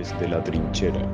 Desde la trinchera.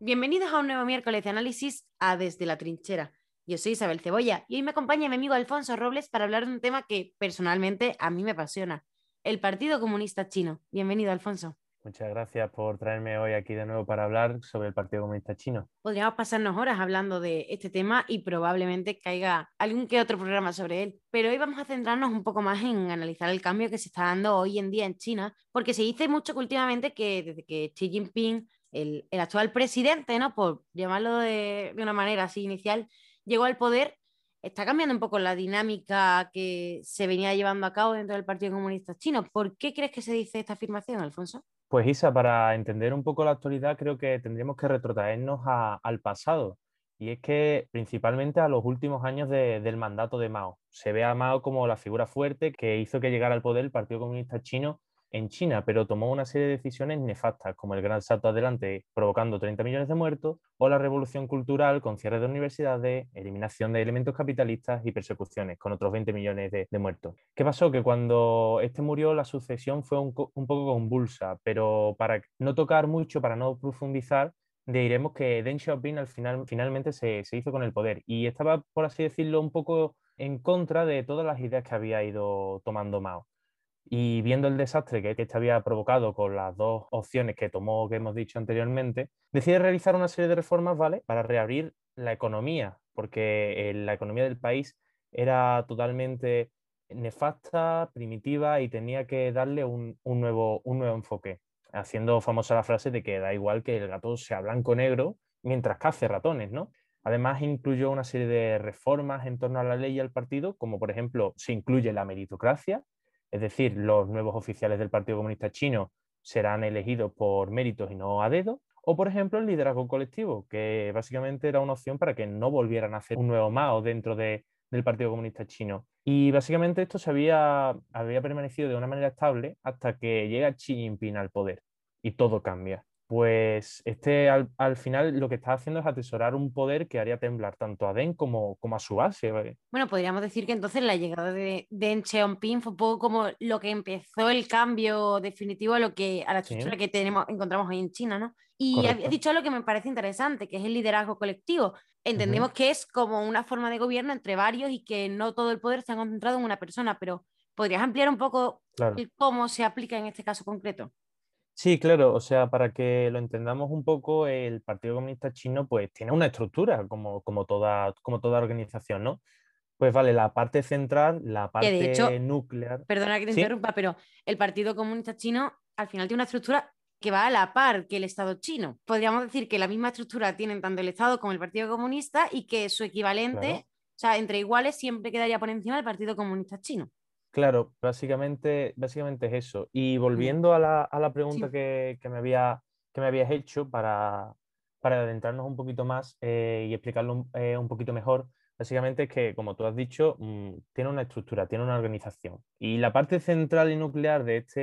Bienvenidos a un nuevo miércoles de análisis a Desde la trinchera. Yo soy Isabel Cebolla y hoy me acompaña mi amigo Alfonso Robles para hablar de un tema que personalmente a mí me apasiona, el Partido Comunista Chino. Bienvenido, Alfonso. Muchas gracias por traerme hoy aquí de nuevo para hablar sobre el Partido Comunista Chino. Podríamos pasarnos horas hablando de este tema y probablemente caiga algún que otro programa sobre él, pero hoy vamos a centrarnos un poco más en analizar el cambio que se está dando hoy en día en China, porque se dice mucho que últimamente que desde que Xi Jinping, el, actual presidente, ¿no? por llamarlo de, de una manera así inicial, llegó al poder, está cambiando un poco la dinámica que se venía llevando a cabo dentro del Partido Comunista Chino. ¿Por qué crees que se dice esta afirmación, Alfonso? Pues Isa, para entender un poco la actualidad creo que tendríamos que retrotraernos al pasado. Y es que principalmente a los últimos años del mandato de Mao. Se ve a Mao como la figura fuerte que hizo que llegara al poder el Partido Comunista Chino en China, pero tomó una serie de decisiones nefastas, como el gran salto adelante provocando 30 millones de muertos, o la revolución cultural con cierre de universidades, eliminación de elementos capitalistas y persecuciones, con otros 20 millones de, muertos. ¿Qué pasó? Que cuando este murió, la sucesión fue un, poco convulsa, pero para no tocar mucho, para no profundizar, diremos que Deng Xiaoping al final, finalmente se, se hizo con el poder y estaba, por así decirlo, un poco en contra de todas las ideas que había ido tomando Mao. Y viendo el desastre que este había provocado con las dos opciones que tomó, que hemos dicho anteriormente, decide realizar una serie de reformas, ¿vale? Para reabrir la economía, porque eh, la economía del país era totalmente nefasta, primitiva y tenía que darle un, nuevo, un nuevo enfoque, haciendo famosa la frase de que da igual que el gato sea blanco o negro mientras cace ratones, ¿no? Además, incluyó una serie de reformas en torno a la ley y al partido, como por ejemplo se incluye la meritocracia, es decir, los nuevos oficiales del Partido Comunista Chino serán elegidos por méritos y no a dedo. O, por ejemplo, el liderazgo colectivo, que básicamente era una opción para que no volvieran a hacer un nuevo Mao dentro del Partido Comunista Chino. Y básicamente esto se había, había permanecido de una manera estable hasta que llega Xi Jinping al poder y todo cambia pues este al, final lo que está haciendo es atesorar un poder que haría temblar tanto a Deng como, como a su base. Bueno, podríamos decir que entonces la llegada de Deng Xiaoping fue un poco como lo que empezó el cambio definitivo a lo que a la estructura que tenemos encontramos hoy en China, ¿no? Y has dicho algo que me parece interesante, que es el liderazgo colectivo. Entendemos que es como una forma de gobierno entre varios y que no todo el poder está concentrado en una persona, pero ¿podrías ampliar un poco cómo se aplica en este caso concreto? Sí, claro, o sea, para que lo entendamos un poco, el Partido Comunista Chino pues tiene una estructura como, como, toda, como toda organización, ¿no? Pues vale, la parte central, la parte nuclear. Perdona que te interrumpa, pero el Partido Comunista Chino al final tiene una estructura que va a la par que el Estado chino. Podríamos decir que la misma estructura tienen tanto el Estado como el Partido Comunista y que su equivalente, o sea, entre iguales, siempre quedaría por encima del Partido Comunista Chino. Claro, básicamente, básicamente es eso. Y volviendo a la, pregunta que, me había, que me habías hecho para, adentrarnos un poquito más eh, y explicarlo eh, un, poquito mejor, básicamente es que, como tú has dicho, mm, tiene una estructura, tiene una organización. Y la parte central y nuclear de este,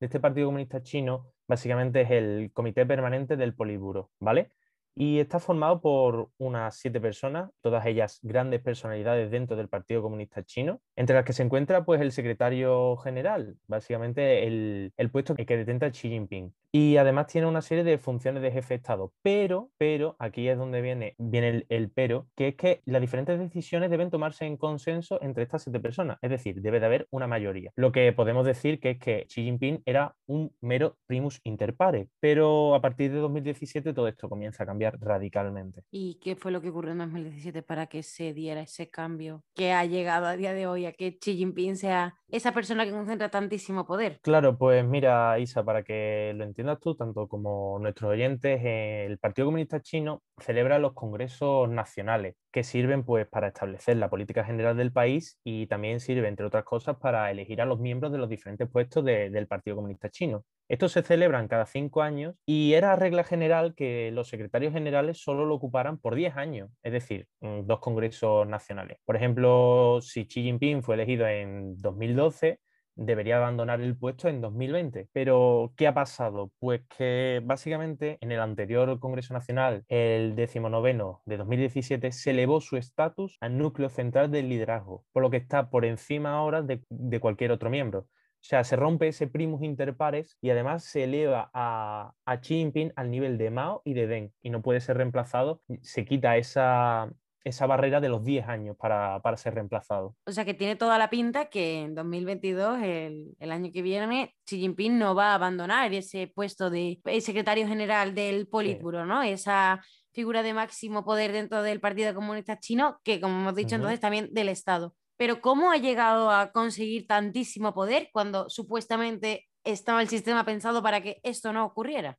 de este Partido Comunista Chino, básicamente es el Comité Permanente del Poliburo, ¿vale? Y está formado por unas siete personas, todas ellas grandes personalidades dentro del Partido Comunista Chino, entre las que se encuentra pues el secretario general, básicamente el, el puesto que detenta Xi Jinping. Y además tiene una serie de funciones de jefe de Estado. Pero, pero, aquí es donde viene, viene el, pero, que es que las diferentes decisiones deben tomarse en consenso entre estas siete personas. Es decir, debe de haber una mayoría. Lo que podemos decir que es que Xi Jinping era un mero primus inter pares. Pero a partir de 2017 todo esto comienza a cambiar radicalmente. ¿Y qué fue lo que ocurrió en 2017 para que se diera ese cambio que ha llegado a día de hoy a que Xi Jinping sea esa persona que concentra tantísimo poder? Claro, pues mira, Isa, para que lo entiendas tanto como nuestros oyentes, el Partido Comunista Chino celebra los congresos nacionales que sirven pues para establecer la política general del país y también sirve, entre otras cosas, para elegir a los miembros de los diferentes puestos del Partido Comunista Chino. Estos se celebran cada cinco años y era regla general que los secretarios generales solo lo ocuparan por diez años, es decir, mm, dos congresos nacionales. Por ejemplo, si Xi Jinping fue elegido en 2012, debería abandonar el puesto en 2020. Pero, ¿qué ha pasado? Pues que básicamente en el anterior Congreso Nacional, el 19 de 2017, se elevó su estatus al núcleo central del liderazgo, por lo que está por encima ahora de, de cualquier otro miembro. O sea, se rompe ese primus inter pares y además se eleva a, a Xi Jinping al nivel de Mao y de Deng y no puede ser reemplazado. Se quita esa, esa barrera de los 10 años para, ser reemplazado. O sea que tiene toda la pinta que en 2022, el, el, año que viene, Xi Jinping no va a abandonar ese puesto de secretario general del Politburo, ¿no? Esa figura de máximo poder dentro del Partido Comunista Chino, que como hemos dicho entonces también del Estado. Pero ¿cómo ha llegado a conseguir tantísimo poder cuando supuestamente estaba el sistema pensado para que esto no ocurriera?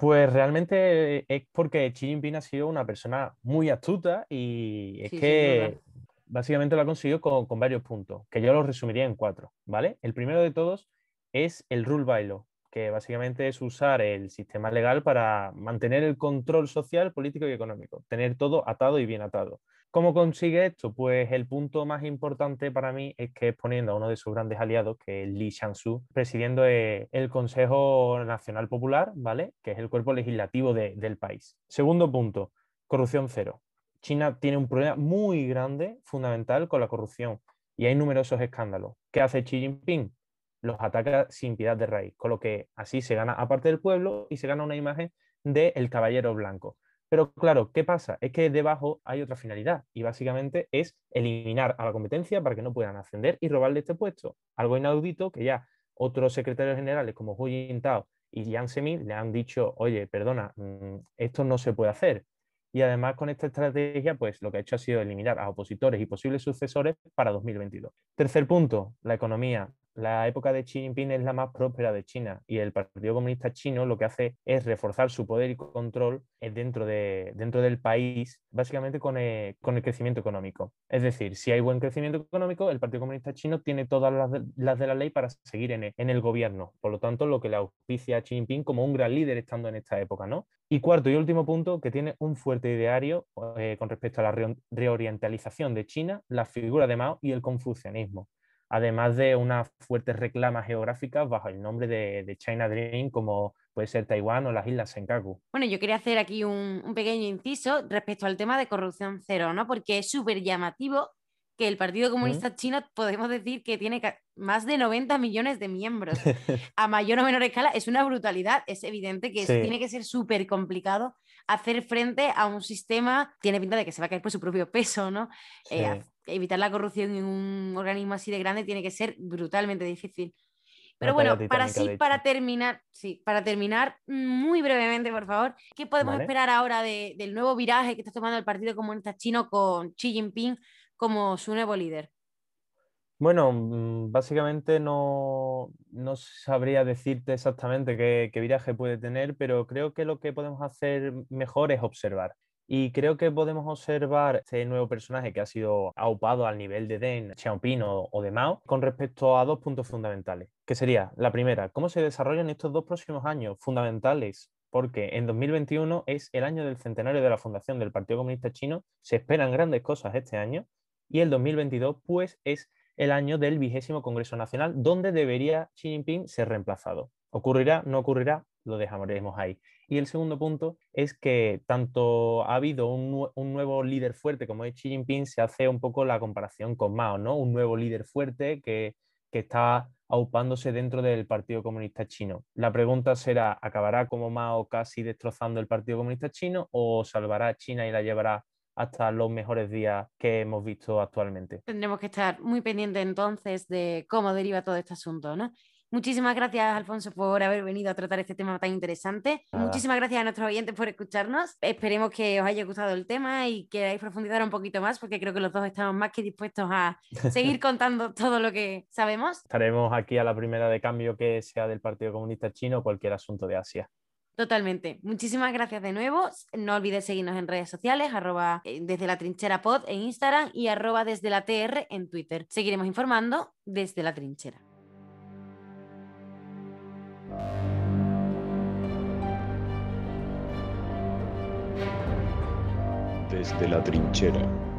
Pues realmente es porque Xi Jinping ha sido una persona muy astuta y es que básicamente lo ha conseguido con, varios puntos, que yo los resumiría en cuatro, ¿vale? El primero de todos es el rule by law, que básicamente es usar el sistema legal para mantener el control social, político y económico, tener todo atado y bien atado. ¿Cómo consigue esto? Pues el punto más importante para mí es que es poniendo a uno de sus grandes aliados, que es Li Xiangsu, presidiendo eh, el Consejo Nacional Popular, ¿vale? Que es el cuerpo legislativo del país. Segundo punto, corrupción cero. China tiene un problema muy grande, fundamental, con la corrupción y hay numerosos escándalos. ¿Qué hace Xi Jinping? Los ataca sin piedad de raíz, con lo que así se gana, aparte del pueblo, y se gana una imagen de el caballero blanco. Pero claro, ¿qué pasa? Es que debajo hay otra finalidad y básicamente es eliminar a la competencia para que no puedan ascender y robarle este puesto. Algo inaudito que ya otros secretarios generales como Hu Jintao y Jiang Zemin le han dicho, oye, perdona, mm, esto no se puede hacer. Y además con esta estrategia, pues lo que ha hecho ha sido eliminar a opositores y posibles sucesores para 2022. Tercer punto, la economía la época de Xi Jinping es la más próspera de China y el Partido Comunista Chino lo que hace es reforzar su poder y control eh, dentro, de, dentro del país, básicamente con el, crecimiento económico. Es decir, si hay buen crecimiento económico, el Partido Comunista Chino tiene todas las de, la ley para seguir en el, gobierno. Por lo tanto, lo que le auspicia a Xi Jinping como un gran líder estando en esta época. ¿no? Y cuarto y último punto, que tiene un fuerte ideario eh, con respecto a la reorientalización de China, la figura de Mao y el confucianismo además de una fuerte reclama geográfica bajo el nombre de, China Dream, como puede ser Taiwán o las Islas Senkaku. Bueno, yo quería hacer aquí un, un pequeño inciso respecto al tema de corrupción cero, ¿no? Porque es súper llamativo que el Partido Comunista Chino podemos decir que tiene más de 90 millones de miembros. A mayor o menor escala es una brutalidad. Es evidente que tiene que ser súper complicado hacer frente a un sistema, tiene pinta de que se va a caer por su propio peso, ¿no? Eh, evitar la corrupción en un organismo así de grande tiene que ser brutalmente difícil. Pero bueno, para sí, para terminar, sí, para terminar muy brevemente, por favor, ¿qué podemos esperar ahora del nuevo viraje que está tomando el Partido Comunista Chino con Xi Jinping como su nuevo líder? Bueno, mm, básicamente no, sabría decirte exactamente qué, viraje puede tener, pero creo que lo que podemos hacer mejor es observar. Y creo que podemos observar este nuevo personaje que ha sido aupado al nivel de Deng Xiaoping o, de Mao con respecto a dos puntos fundamentales, que sería la primera, cómo se desarrollan estos dos próximos años fundamentales porque en 2021 es el año del centenario de la fundación del Partido Comunista Chino, se esperan grandes cosas este año y el 2022 pues es el año del vigésimo Congreso Nacional, donde debería Xi Jinping ser reemplazado. ¿Ocurrirá? ¿No ocurrirá? Lo dejaremos ahí. Y el segundo punto es que tanto ha habido un, nuevo líder fuerte como es Xi Jinping, se hace un poco la comparación con Mao, ¿no? Un nuevo líder fuerte que, que está aupándose dentro del Partido Comunista Chino. La pregunta será, ¿acabará como Mao casi destrozando el Partido Comunista Chino o salvará a China y la llevará hasta los mejores días que hemos visto actualmente. Tendremos que estar muy pendientes entonces de cómo deriva todo este asunto, ¿no? Muchísimas gracias, Alfonso, por haber venido a tratar este tema tan interesante. Muchísimas gracias a nuestros oyentes por escucharnos. Esperemos que os haya gustado el tema y queráis profundizar un poquito más, porque creo que los dos estamos más que dispuestos a seguir contando todo lo que sabemos. Estaremos aquí a la primera de cambio que sea del Partido Comunista Chino o cualquier asunto de Asia. Totalmente. Muchísimas gracias de nuevo. No olvides seguirnos en redes sociales, arroba eh, desde la trinchera pod en Instagram y arroba desde la TR en Twitter. Seguiremos informando desde la trinchera. Desde la trinchera.